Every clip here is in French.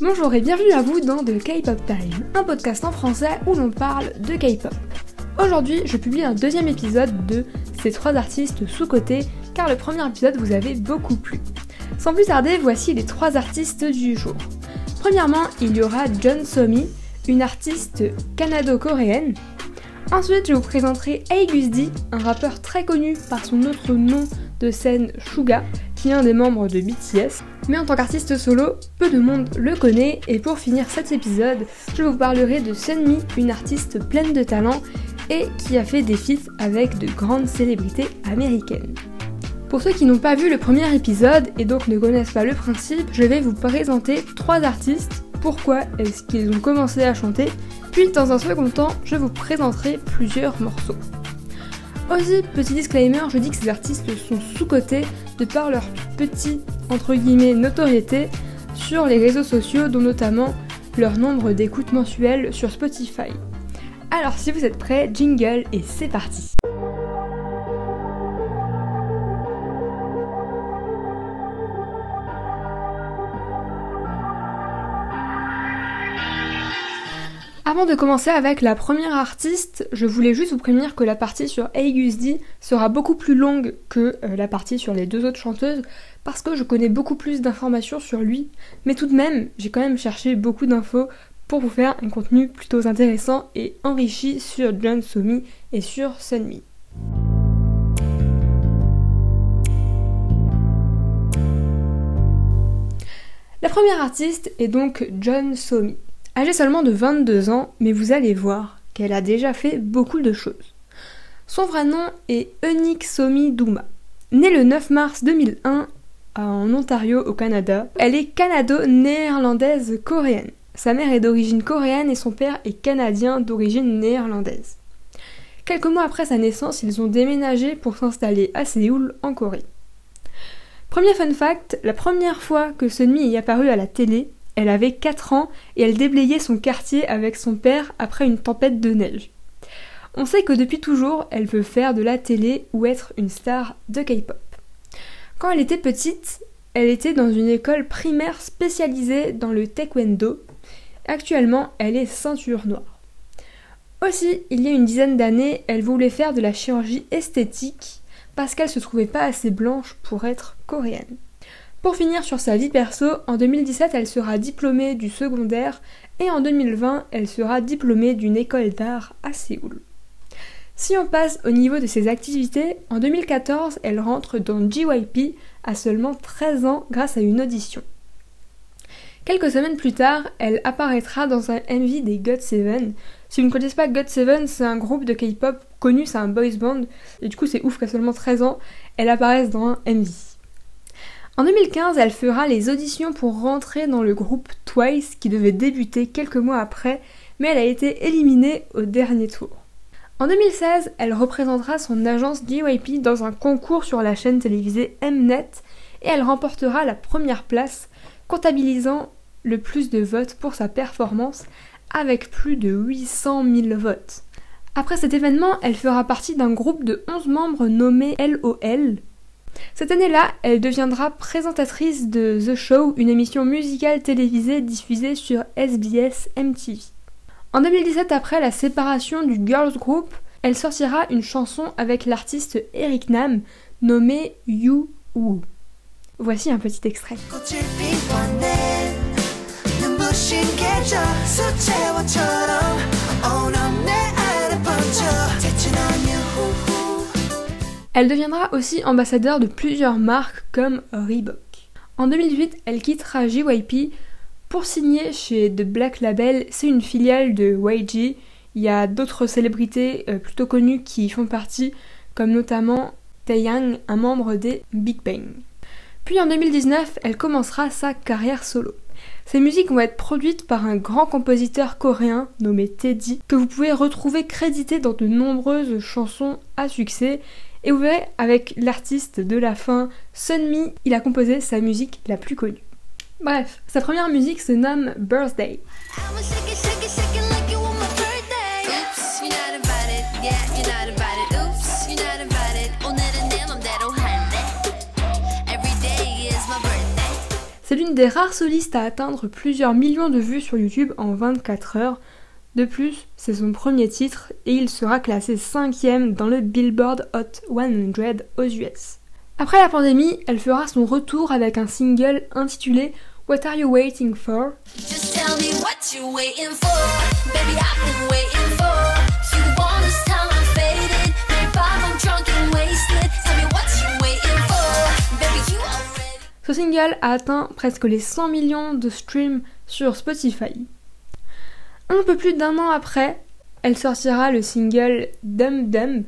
Bonjour et bienvenue à vous dans The K-Pop Time, un podcast en français où l'on parle de K-pop. Aujourd'hui, je publie un deuxième épisode de ces trois artistes sous-cotés car le premier épisode vous avait beaucoup plu. Sans plus tarder, voici les trois artistes du jour. Premièrement, il y aura John Somi, une artiste canado-coréenne. Ensuite, je vous présenterai Aegusdi, un rappeur très connu par son autre nom de scène Suga, qui est un des membres de BTS. Mais en tant qu'artiste solo, peu de monde le connaît. Et pour finir cet épisode, je vous parlerai de Sunmi, une artiste pleine de talent et qui a fait des feats avec de grandes célébrités américaines. Pour ceux qui n'ont pas vu le premier épisode et donc ne connaissent pas le principe, je vais vous présenter trois artistes, pourquoi est-ce qu'ils ont commencé à chanter, puis dans un second temps, je vous présenterai plusieurs morceaux. Aussi, petit disclaimer, je dis que ces artistes sont sous-cotés de par leur petit, entre guillemets, notoriété sur les réseaux sociaux, dont notamment leur nombre d'écoutes mensuelles sur Spotify. Alors si vous êtes prêts, jingle et c'est parti Avant de commencer avec la première artiste, je voulais juste vous prévenir que la partie sur Aegusdi sera beaucoup plus longue que euh, la partie sur les deux autres chanteuses parce que je connais beaucoup plus d'informations sur lui. Mais tout de même, j'ai quand même cherché beaucoup d'infos pour vous faire un contenu plutôt intéressant et enrichi sur John Somi et sur Sunmi. La première artiste est donc John Somi. Âgée seulement de 22 ans, mais vous allez voir qu'elle a déjà fait beaucoup de choses. Son vrai nom est Eunice Somi Douma. Née le 9 mars 2001 en Ontario au Canada, elle est canado-néerlandaise coréenne. Sa mère est d'origine coréenne et son père est canadien d'origine néerlandaise. Quelques mois après sa naissance, ils ont déménagé pour s'installer à Séoul, en Corée. Premier fun fact, la première fois que Sunmi est apparu à la télé, elle avait 4 ans et elle déblayait son quartier avec son père après une tempête de neige. On sait que depuis toujours, elle veut faire de la télé ou être une star de K-pop. Quand elle était petite, elle était dans une école primaire spécialisée dans le taekwondo. Actuellement, elle est ceinture noire. Aussi, il y a une dizaine d'années, elle voulait faire de la chirurgie esthétique parce qu'elle se trouvait pas assez blanche pour être coréenne. Pour finir sur sa vie perso, en 2017, elle sera diplômée du secondaire et en 2020, elle sera diplômée d'une école d'art à Séoul. Si on passe au niveau de ses activités, en 2014, elle rentre dans JYP à seulement 13 ans grâce à une audition. Quelques semaines plus tard, elle apparaîtra dans un MV des GOT7. Si vous ne connaissez pas GOT7, c'est un groupe de K-pop connu, c'est un boys band, et du coup c'est ouf qu'à seulement 13 ans, elle apparaisse dans un MV. En 2015, elle fera les auditions pour rentrer dans le groupe Twice qui devait débuter quelques mois après, mais elle a été éliminée au dernier tour. En 2016, elle représentera son agence JYP dans un concours sur la chaîne télévisée Mnet et elle remportera la première place, comptabilisant le plus de votes pour sa performance avec plus de 800 000 votes. Après cet événement, elle fera partie d'un groupe de 11 membres nommé LOL, cette année-là, elle deviendra présentatrice de The Show, une émission musicale télévisée diffusée sur SBS MTV. En 2017, après la séparation du girls group, elle sortira une chanson avec l'artiste Eric Nam nommée You Woo. Voici un petit extrait. Elle deviendra aussi ambassadeur de plusieurs marques comme Reebok. En 2008, elle quittera JYP pour signer chez The Black Label, c'est une filiale de YG. Il y a d'autres célébrités euh, plutôt connues qui y font partie, comme notamment Taeyang, un membre des Big Bang. Puis en 2019, elle commencera sa carrière solo. Ses musiques vont être produites par un grand compositeur coréen nommé Teddy, que vous pouvez retrouver crédité dans de nombreuses chansons à succès et vous verrez, avec l'artiste de la fin, Sunmi, il a composé sa musique la plus connue. Bref, sa première musique se nomme Birthday. C'est l'une des rares solistes à atteindre plusieurs millions de vues sur YouTube en 24 heures. De plus, c'est son premier titre et il sera classé 5ème dans le Billboard Hot 100 aux US. Après la pandémie, elle fera son retour avec un single intitulé What Are You Waiting For? Ce single a atteint presque les 100 millions de streams sur Spotify. Un peu plus d'un an après, elle sortira le single Dum Dum.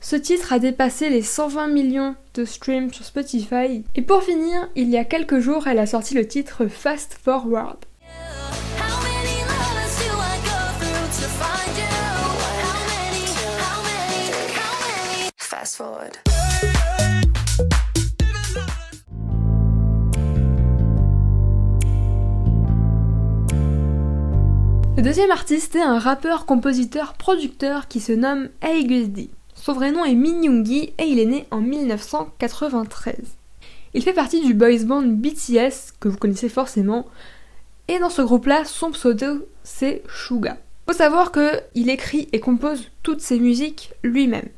Ce titre a dépassé les 120 millions de streams sur Spotify. Et pour finir, il y a quelques jours, elle a sorti le titre Fast Forward. Le deuxième artiste est un rappeur, compositeur, producteur qui se nomme D. Son vrai nom est Min Yoongi et il est né en 1993. Il fait partie du boys band BTS que vous connaissez forcément et dans ce groupe-là, son pseudo c'est Suga. Faut savoir que il écrit et compose toutes ses musiques lui-même.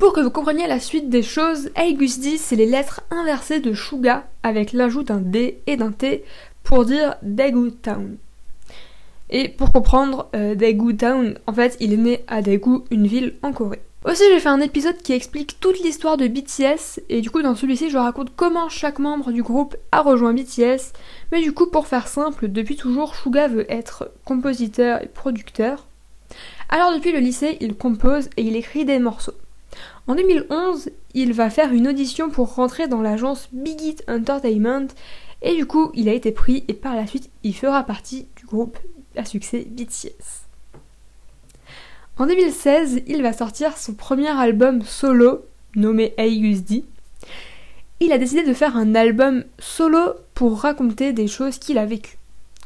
Pour que vous compreniez la suite des choses, D, c'est les lettres inversées de Suga avec l'ajout d'un D et d'un T pour dire Daegu Town. Et pour comprendre, euh, Daegu Town, en fait, il est né à Daegu, une ville en Corée. Aussi, j'ai fait un épisode qui explique toute l'histoire de BTS, et du coup, dans celui-ci, je raconte comment chaque membre du groupe a rejoint BTS. Mais du coup, pour faire simple, depuis toujours, Suga veut être compositeur et producteur. Alors, depuis le lycée, il compose et il écrit des morceaux. En 2011, il va faire une audition pour rentrer dans l'agence Big It Entertainment et du coup, il a été pris et par la suite, il fera partie du groupe à succès BTS. En 2016, il va sortir son premier album solo nommé D. Il a décidé de faire un album solo pour raconter des choses qu'il a vécues.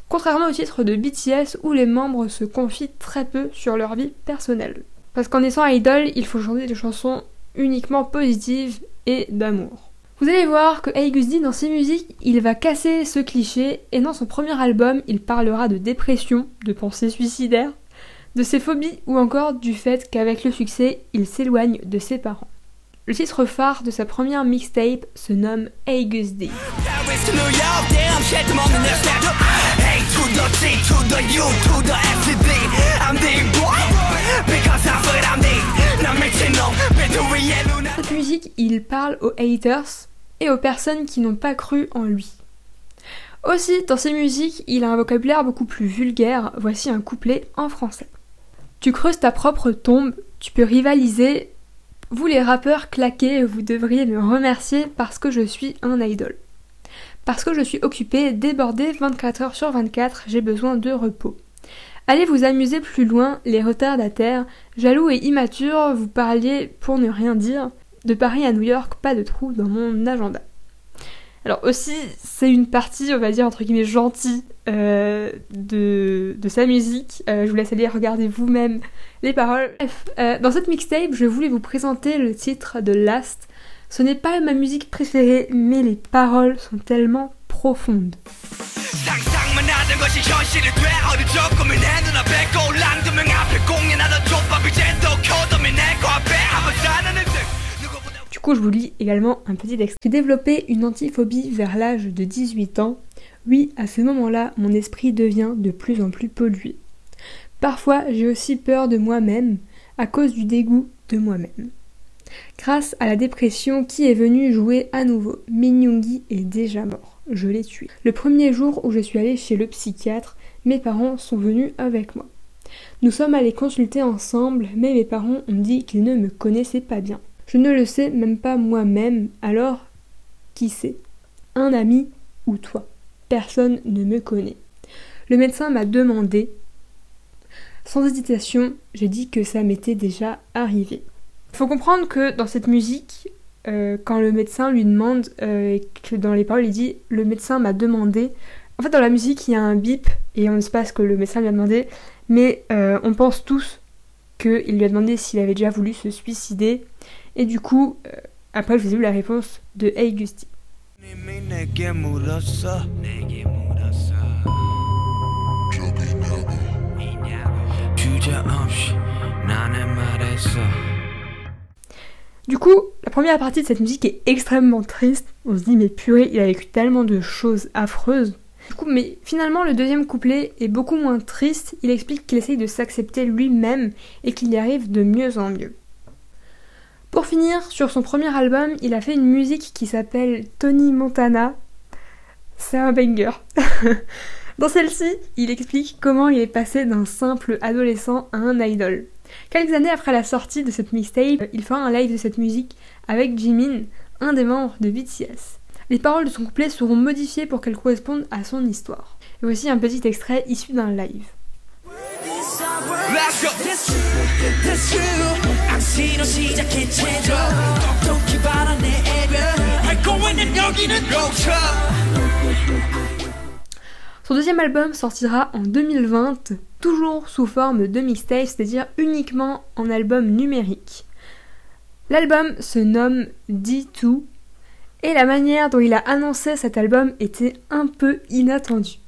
Contrairement au titre de BTS où les membres se confient très peu sur leur vie personnelle. Parce qu'en étant idol, il faut chanter des chansons uniquement positives et d'amour. Vous allez voir que Aigusdi dans ses musiques, il va casser ce cliché et dans son premier album, il parlera de dépression, de pensées suicidaires, de ses phobies ou encore du fait qu'avec le succès, il s'éloigne de ses parents. Le titre phare de sa première mixtape se nomme Aigusdi. Cette musique, il parle aux haters et aux personnes qui n'ont pas cru en lui. Aussi, dans ses musiques, il a un vocabulaire beaucoup plus vulgaire. Voici un couplet en français. Tu creuses ta propre tombe, tu peux rivaliser. Vous les rappeurs claqués, vous devriez me remercier parce que je suis un idol. Parce que je suis occupé, débordé 24 heures sur 24, j'ai besoin de repos. Allez vous amuser plus loin, les retardataires, jaloux et immatures, vous parliez pour ne rien dire. De Paris à New York, pas de trou dans mon agenda. Alors aussi, c'est une partie, on va dire, entre guillemets, gentille euh, de, sa musique. Euh, je vous laisse aller regarder vous-même les paroles. Bref, euh, dans cette mixtape, je voulais vous présenter le titre de Last. Ce n'est pas ma musique préférée, mais les paroles sont tellement profondes. Du coup, je vous lis également un petit texte. J'ai développé une antiphobie vers l'âge de 18 ans. Oui, à ce moment-là, mon esprit devient de plus en plus pollué. Parfois, j'ai aussi peur de moi-même à cause du dégoût de moi-même. Grâce à la dépression qui est venue jouer à nouveau, Minyungi est déjà mort. Je l'ai tué. Le premier jour où je suis allée chez le psychiatre, mes parents sont venus avec moi. Nous sommes allés consulter ensemble, mais mes parents ont dit qu'ils ne me connaissaient pas bien. Je ne le sais même pas moi-même, alors qui sait Un ami ou toi? Personne ne me connaît. Le médecin m'a demandé. Sans hésitation, j'ai dit que ça m'était déjà arrivé. Il faut comprendre que dans cette musique, euh, quand le médecin lui demande, euh, que dans les paroles il dit le médecin m'a demandé, en fait dans la musique il y a un bip et on ne sait pas ce que le médecin lui a demandé, mais euh, on pense tous qu'il lui a demandé s'il avait déjà voulu se suicider. Et du coup, après, je vous ai eu la réponse de Hey. Du coup, la première partie de cette musique est extrêmement triste. On se dit, mais purée, il a vécu tellement de choses affreuses. Du coup, mais finalement, le deuxième couplet est beaucoup moins triste. Il explique qu'il essaye de s'accepter lui-même et qu'il y arrive de mieux en mieux. Pour finir, sur son premier album, il a fait une musique qui s'appelle Tony Montana. C'est un banger. Dans celle-ci, il explique comment il est passé d'un simple adolescent à un idol. Quelques années après la sortie de cette mixtape, il fera un live de cette musique avec Jimin, un des membres de BTS. Les paroles de son couplet seront modifiées pour qu'elles correspondent à son histoire. Et voici un petit extrait issu d'un live. Son deuxième album sortira en 2020, toujours sous forme de mixtape, c'est-à-dire uniquement en album numérique. L'album se nomme D2 et la manière dont il a annoncé cet album était un peu inattendue.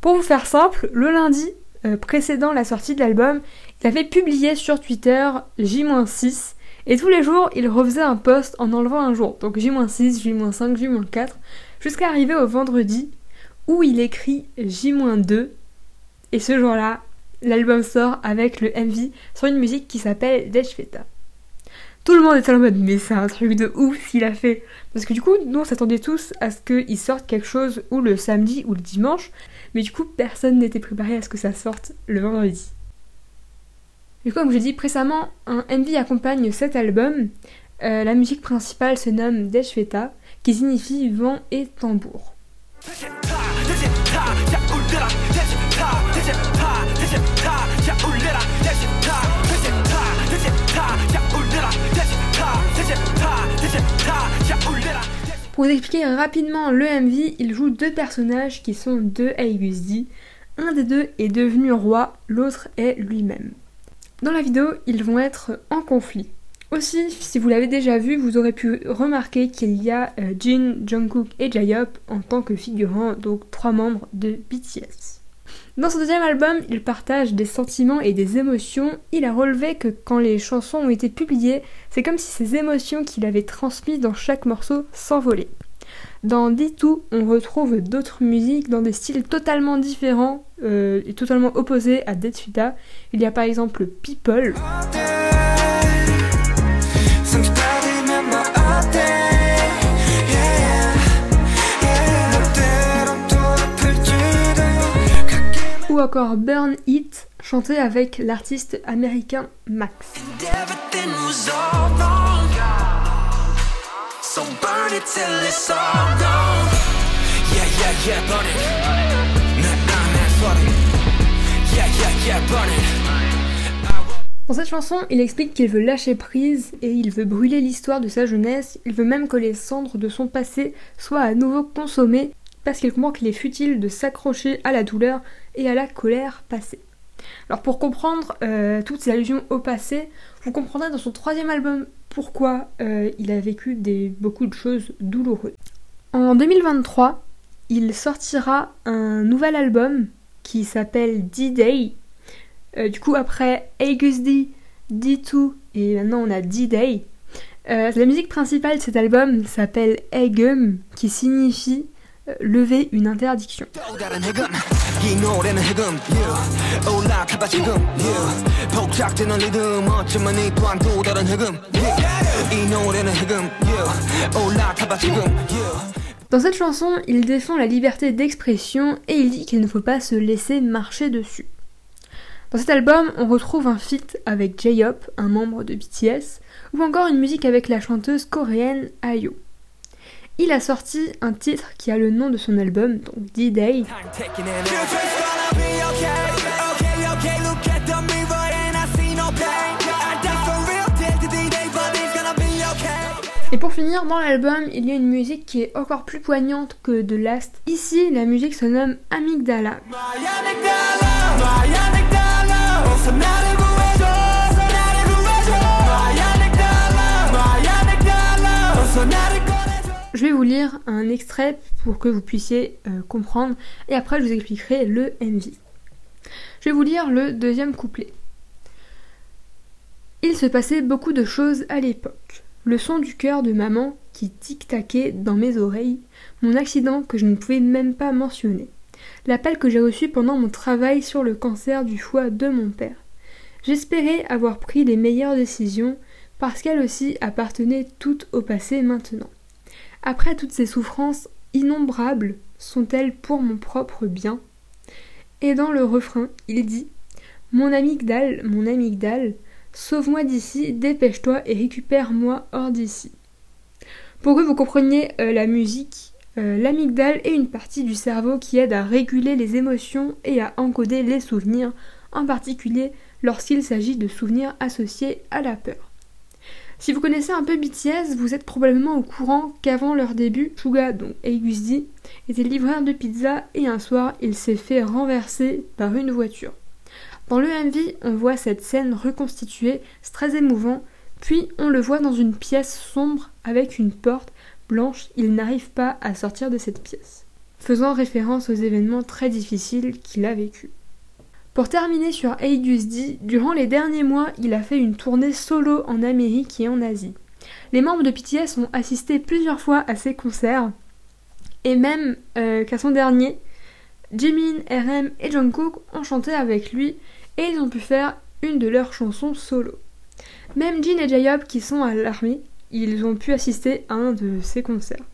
Pour vous faire simple, le lundi euh, précédant la sortie de l'album, il avait publié sur Twitter J-6 et tous les jours il refaisait un post en enlevant un jour, donc J-6, J-5, J-4, jusqu'à arriver au vendredi où il écrit J-2 et ce jour-là, l'album sort avec le MV sur une musique qui s'appelle Feta. Tout le monde était en mode mais c'est un truc de ouf s'il a fait. Parce que du coup, nous on s'attendait tous à ce qu'il sorte quelque chose ou le samedi ou le dimanche, mais du coup personne n'était préparé à ce que ça sorte le vendredi. Du coup, comme je dit précédemment, un MV accompagne cet album. Euh, la musique principale se nomme Feta, qui signifie vent et tambour. Pour vous expliquer rapidement le MV, il joue deux personnages qui sont deux Aegusdi. Un des deux est devenu roi, l'autre est lui-même. Dans la vidéo, ils vont être en conflit. Aussi, si vous l'avez déjà vu, vous aurez pu remarquer qu'il y a euh, Jin, Jungkook et Jayop en tant que figurants, donc trois membres de BTS. Dans son deuxième album, il partage des sentiments et des émotions. Il a relevé que quand les chansons ont été publiées, c'est comme si ces émotions qu'il avait transmises dans chaque morceau s'envolaient. Dans D2, on retrouve d'autres musiques dans des styles totalement différents euh, et totalement opposés à Dead Il y a par exemple People. Ou encore Burn It, chanté avec l'artiste américain Max. Dans cette chanson, il explique qu'il veut lâcher prise et il veut brûler l'histoire de sa jeunesse, il veut même que les cendres de son passé soient à nouveau consommées parce qu'il comprend qu'il est futile de s'accrocher à la douleur et à la colère passée. Alors pour comprendre euh, toutes ces allusions au passé, vous comprendrez dans son troisième album pourquoi euh, il a vécu des, beaucoup de choses douloureuses. En 2023, il sortira un nouvel album qui s'appelle D-Day. Euh, du coup après August D, D2 et maintenant on a D-Day. la musique principale de cet album s'appelle Egum qui signifie lever une interdiction. Dans cette chanson, il défend la liberté d'expression et il dit qu'il ne faut pas se laisser marcher dessus. Dans cet album, on retrouve un feat avec J-Hop, un membre de BTS, ou encore une musique avec la chanteuse coréenne Ayo il a sorti un titre qui a le nom de son album, donc D-Day. Et pour finir, dans l'album, il y a une musique qui est encore plus poignante que de Last. Ici, la musique se nomme Amygdala. Je vais vous lire un extrait pour que vous puissiez euh, comprendre et après je vous expliquerai le MV. Je vais vous lire le deuxième couplet. Il se passait beaucoup de choses à l'époque. Le son du cœur de maman qui tic-taquait dans mes oreilles, mon accident que je ne pouvais même pas mentionner, l'appel que j'ai reçu pendant mon travail sur le cancer du foie de mon père. J'espérais avoir pris les meilleures décisions parce qu'elle aussi appartenait toutes au passé maintenant. Après toutes ces souffrances innombrables, sont-elles pour mon propre bien? Et dans le refrain, il dit Mon amygdale, mon amygdale, sauve-moi d'ici, dépêche-toi et récupère-moi hors d'ici. Pour que vous compreniez euh, la musique, euh, l'amygdale est une partie du cerveau qui aide à réguler les émotions et à encoder les souvenirs, en particulier lorsqu'il s'agit de souvenirs associés à la peur. Si vous connaissez un peu BTS, vous êtes probablement au courant qu'avant leur début, Suga, donc Aigusti, était livreur de pizza et un soir, il s'est fait renverser par une voiture. Dans le MV, on voit cette scène reconstituée, c'est très émouvant, puis on le voit dans une pièce sombre avec une porte blanche, il n'arrive pas à sortir de cette pièce, faisant référence aux événements très difficiles qu'il a vécus. Pour terminer sur D, durant les derniers mois, il a fait une tournée solo en Amérique et en Asie. Les membres de BTS ont assisté plusieurs fois à ses concerts, et même euh, qu'à son dernier, Jimin, RM et Jungkook ont chanté avec lui et ils ont pu faire une de leurs chansons solo. Même Jin et J-Hope qui sont à l'armée, ils ont pu assister à un de ses concerts.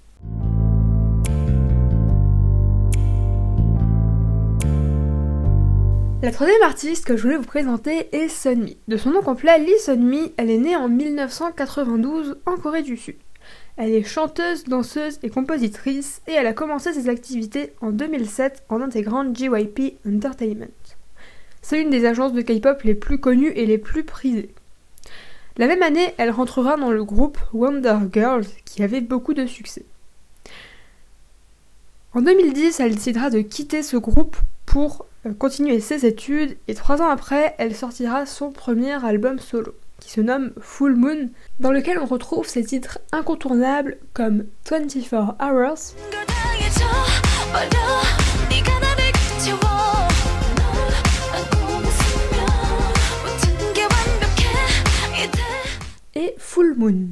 La troisième artiste que je voulais vous présenter est Sunmi. De son nom complet, Lee Sunmi, elle est née en 1992 en Corée du Sud. Elle est chanteuse, danseuse et compositrice et elle a commencé ses activités en 2007 en intégrant JYP Entertainment. C'est une des agences de K-pop les plus connues et les plus prisées. La même année, elle rentrera dans le groupe Wonder Girls qui avait beaucoup de succès. En 2010, elle décidera de quitter ce groupe pour continuer ses études et trois ans après, elle sortira son premier album solo, qui se nomme Full Moon, dans lequel on retrouve ses titres incontournables comme 24 Hours, et Full Moon.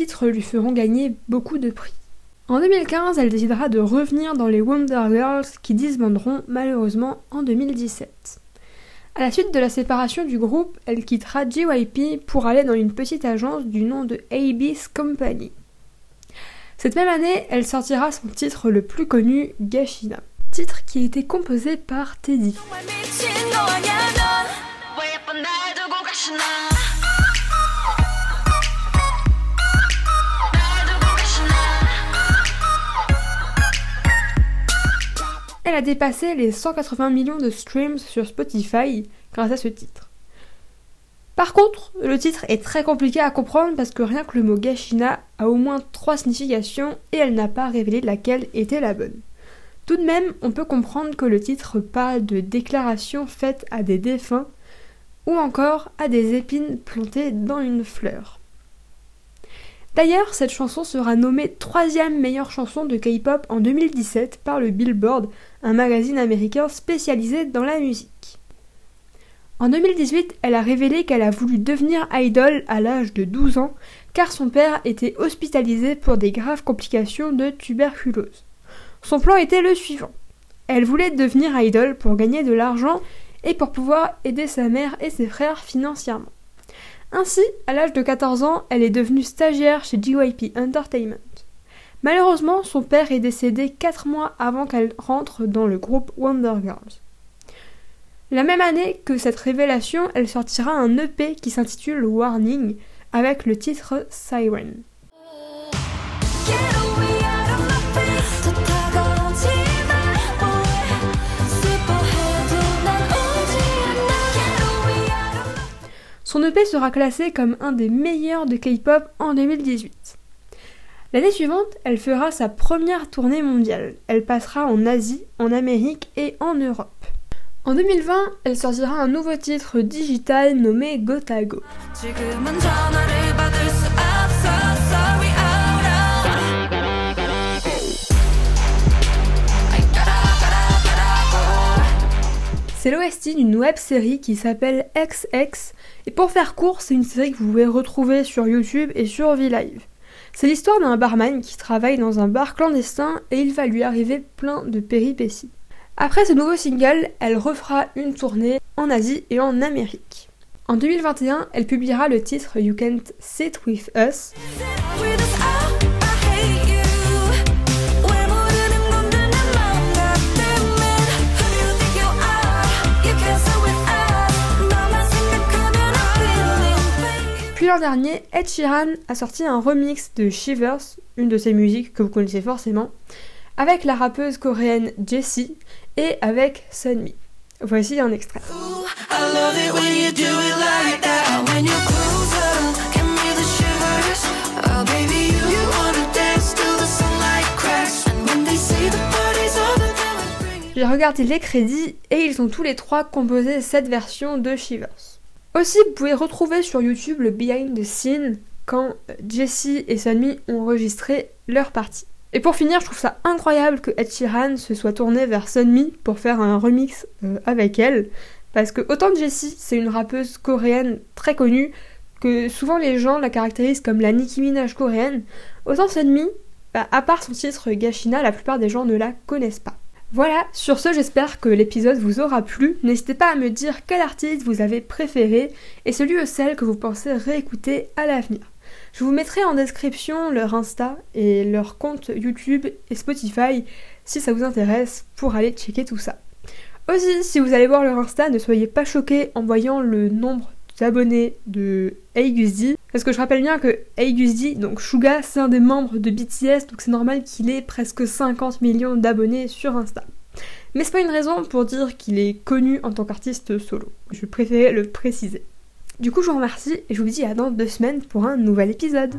Titres lui feront gagner beaucoup de prix. En 2015, elle décidera de revenir dans les Wonder Girls qui disbanderont malheureusement en 2017. À la suite de la séparation du groupe, elle quittera JYP pour aller dans une petite agence du nom de Abyss Company. Cette même année, elle sortira son titre le plus connu, Gashina, titre qui a été composé par Teddy. Elle a dépassé les 180 millions de streams sur Spotify grâce à ce titre. Par contre, le titre est très compliqué à comprendre parce que rien que le mot Gashina a au moins trois significations et elle n'a pas révélé laquelle était la bonne. Tout de même, on peut comprendre que le titre parle de déclarations faites à des défunts ou encore à des épines plantées dans une fleur. D'ailleurs, cette chanson sera nommée troisième meilleure chanson de K-pop en 2017 par le Billboard, un magazine américain spécialisé dans la musique. En 2018, elle a révélé qu'elle a voulu devenir idol à l'âge de 12 ans car son père était hospitalisé pour des graves complications de tuberculose. Son plan était le suivant. Elle voulait devenir idol pour gagner de l'argent et pour pouvoir aider sa mère et ses frères financièrement. Ainsi, à l'âge de 14 ans, elle est devenue stagiaire chez JYP Entertainment. Malheureusement, son père est décédé 4 mois avant qu'elle rentre dans le groupe Wonder Girls. La même année que cette révélation, elle sortira un EP qui s'intitule Warning avec le titre Siren. Son EP sera classé comme un des meilleurs de K-pop en 2018. L'année suivante, elle fera sa première tournée mondiale. Elle passera en Asie, en Amérique et en Europe. En 2020, elle sortira un nouveau titre digital nommé Gotago. C'est l'OST d'une web série qui s'appelle XX, et pour faire court, c'est une série que vous pouvez retrouver sur YouTube et sur V-Live. C'est l'histoire d'un barman qui travaille dans un bar clandestin et il va lui arriver plein de péripéties. Après ce nouveau single, elle refera une tournée en Asie et en Amérique. En 2021, elle publiera le titre You Can't Sit With Us. L'an dernier, Ed Sheeran a sorti un remix de Shivers, une de ses musiques que vous connaissez forcément, avec la rappeuse coréenne Jessie et avec Sunmi. Voici un extrait. J'ai regardé les crédits et ils ont tous les trois composé cette version de Shivers. Aussi, vous pouvez retrouver sur YouTube le behind the scene quand Jessie et Sunmi ont enregistré leur partie. Et pour finir, je trouve ça incroyable que Ed Sheeran se soit tourné vers Sunmi pour faire un remix euh, avec elle. Parce que autant Jessie, c'est une rappeuse coréenne très connue, que souvent les gens la caractérisent comme la Nicki Minaj coréenne, autant Sunmi, bah, à part son titre Gashina, la plupart des gens ne la connaissent pas. Voilà, sur ce j'espère que l'épisode vous aura plu. N'hésitez pas à me dire quel artiste vous avez préféré et celui ou celle que vous pensez réécouter à l'avenir. Je vous mettrai en description leur Insta et leur compte YouTube et Spotify si ça vous intéresse pour aller checker tout ça. Aussi, si vous allez voir leur Insta, ne soyez pas choqués en voyant le nombre d'abonnés de Aigusdi. Parce que je rappelle bien que Aigusdi, donc Suga, c'est un des membres de BTS, donc c'est normal qu'il ait presque 50 millions d'abonnés sur Insta. Mais c'est pas une raison pour dire qu'il est connu en tant qu'artiste solo. Je préférais le préciser. Du coup, je vous remercie et je vous dis à dans deux semaines pour un nouvel épisode.